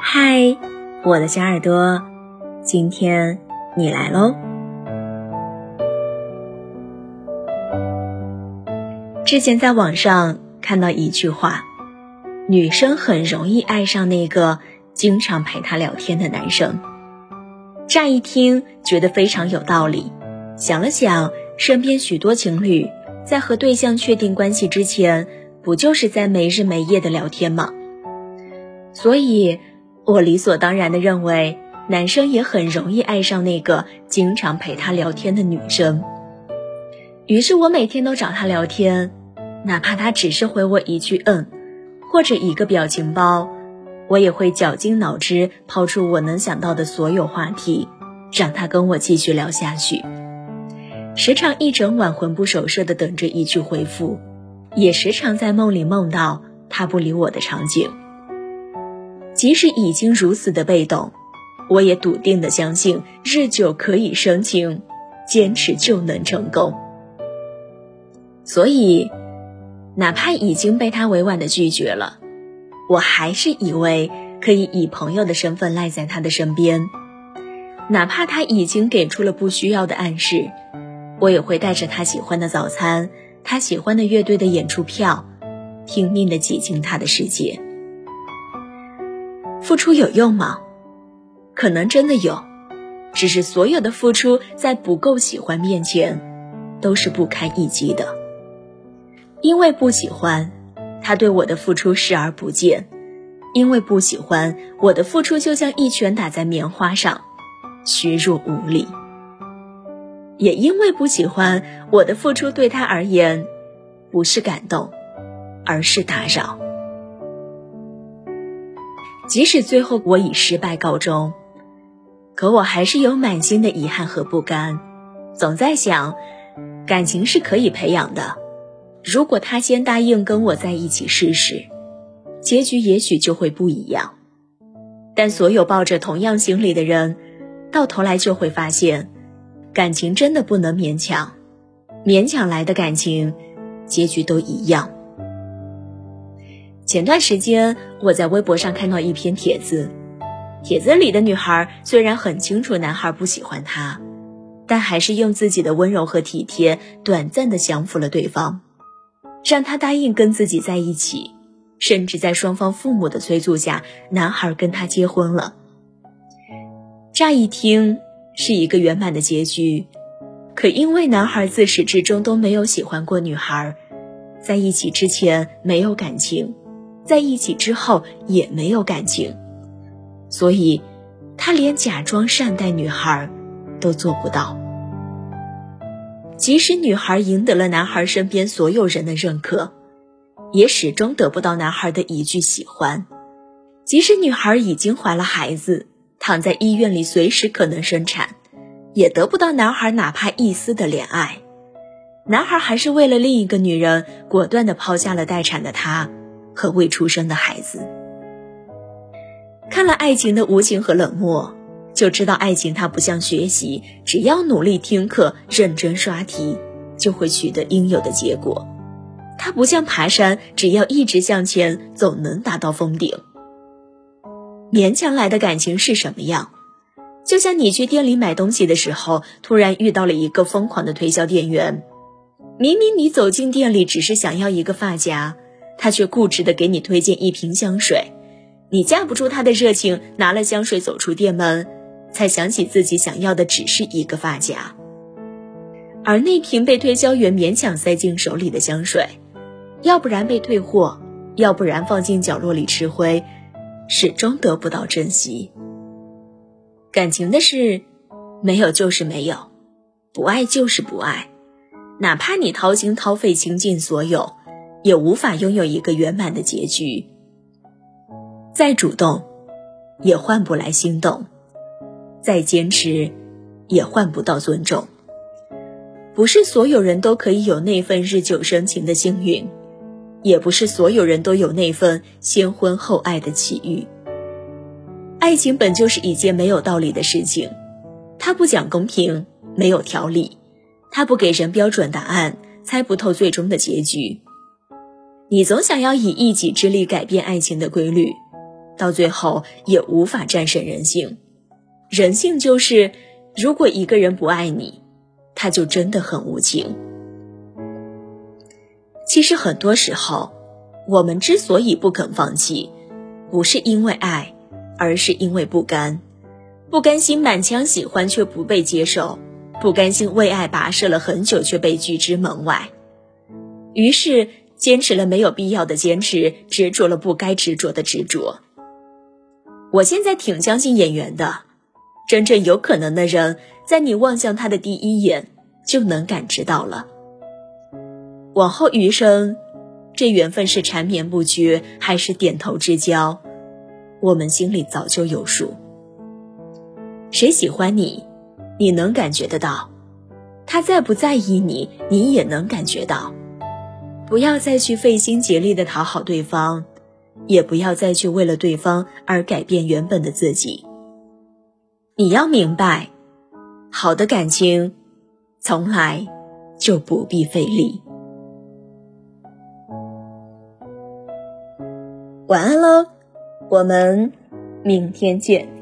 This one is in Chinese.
嗨，我的小耳朵，今天你来喽。之前在网上看到一句话：女生很容易爱上那个经常陪她聊天的男生。乍一听觉得非常有道理，想了想，身边许多情侣在和对象确定关系之前，不就是在没日没夜的聊天吗？所以，我理所当然的认为，男生也很容易爱上那个经常陪他聊天的女生。于是我每天都找他聊天。哪怕他只是回我一句“嗯”，或者一个表情包，我也会绞尽脑汁抛出我能想到的所有话题，让他跟我继续聊下去。时常一整晚魂不守舍的等着一句回复，也时常在梦里梦到他不理我的场景。即使已经如此的被动，我也笃定的相信日久可以生情，坚持就能成功。所以。哪怕已经被他委婉的拒绝了，我还是以为可以以朋友的身份赖在他的身边。哪怕他已经给出了不需要的暗示，我也会带着他喜欢的早餐，他喜欢的乐队的演出票，拼命的挤进他的世界。付出有用吗？可能真的有，只是所有的付出在不够喜欢面前，都是不堪一击的。因为不喜欢，他对我的付出视而不见；因为不喜欢，我的付出就像一拳打在棉花上，虚弱无力。也因为不喜欢，我的付出对他而言，不是感动，而是打扰。即使最后我以失败告终，可我还是有满心的遗憾和不甘，总在想，感情是可以培养的。如果他先答应跟我在一起试试，结局也许就会不一样。但所有抱着同样心理的人，到头来就会发现，感情真的不能勉强，勉强来的感情，结局都一样。前段时间我在微博上看到一篇帖子，帖子里的女孩虽然很清楚男孩不喜欢她，但还是用自己的温柔和体贴，短暂的降服了对方。让他答应跟自己在一起，甚至在双方父母的催促下，男孩跟她结婚了。乍一听是一个圆满的结局，可因为男孩自始至终都没有喜欢过女孩，在一起之前没有感情，在一起之后也没有感情，所以他连假装善待女孩都做不到。即使女孩赢得了男孩身边所有人的认可，也始终得不到男孩的一句喜欢。即使女孩已经怀了孩子，躺在医院里随时可能生产，也得不到男孩哪怕一丝的怜爱。男孩还是为了另一个女人，果断地抛下了待产的她和未出生的孩子。看了爱情的无情和冷漠。就知道爱情它不像学习，只要努力听课、认真刷题，就会取得应有的结果。它不像爬山，只要一直向前，总能达到峰顶。勉强来的感情是什么样？就像你去店里买东西的时候，突然遇到了一个疯狂的推销店员，明明你走进店里只是想要一个发夹，他却固执的给你推荐一瓶香水，你架不住他的热情，拿了香水走出店门。才想起自己想要的只是一个发夹，而那瓶被推销员勉强塞进手里的香水，要不然被退货，要不然放进角落里吃灰，始终得不到珍惜。感情的事，没有就是没有，不爱就是不爱，哪怕你掏心掏肺倾尽所有，也无法拥有一个圆满的结局。再主动，也换不来心动。再坚持，也换不到尊重。不是所有人都可以有那份日久生情的幸运，也不是所有人都有那份先婚后爱的奇遇。爱情本就是一件没有道理的事情，它不讲公平，没有条理，它不给人标准答案，猜不透最终的结局。你总想要以一己之力改变爱情的规律，到最后也无法战胜人性。人性就是，如果一个人不爱你，他就真的很无情。其实很多时候，我们之所以不肯放弃，不是因为爱，而是因为不甘，不甘心满腔喜欢却不被接受，不甘心为爱跋涉了很久却被拒之门外，于是。坚持了没有必要的坚持，执着了不该执着的执着。我现在挺相信演员的，真正有可能的人，在你望向他的第一眼就能感知到了。往后余生，这缘分是缠绵不绝，还是点头之交，我们心里早就有数。谁喜欢你，你能感觉得到；他在不在意你，你也能感觉到。不要再去费心竭力的讨好对方，也不要再去为了对方而改变原本的自己。你要明白，好的感情从来就不必费力。晚安喽，我们明天见。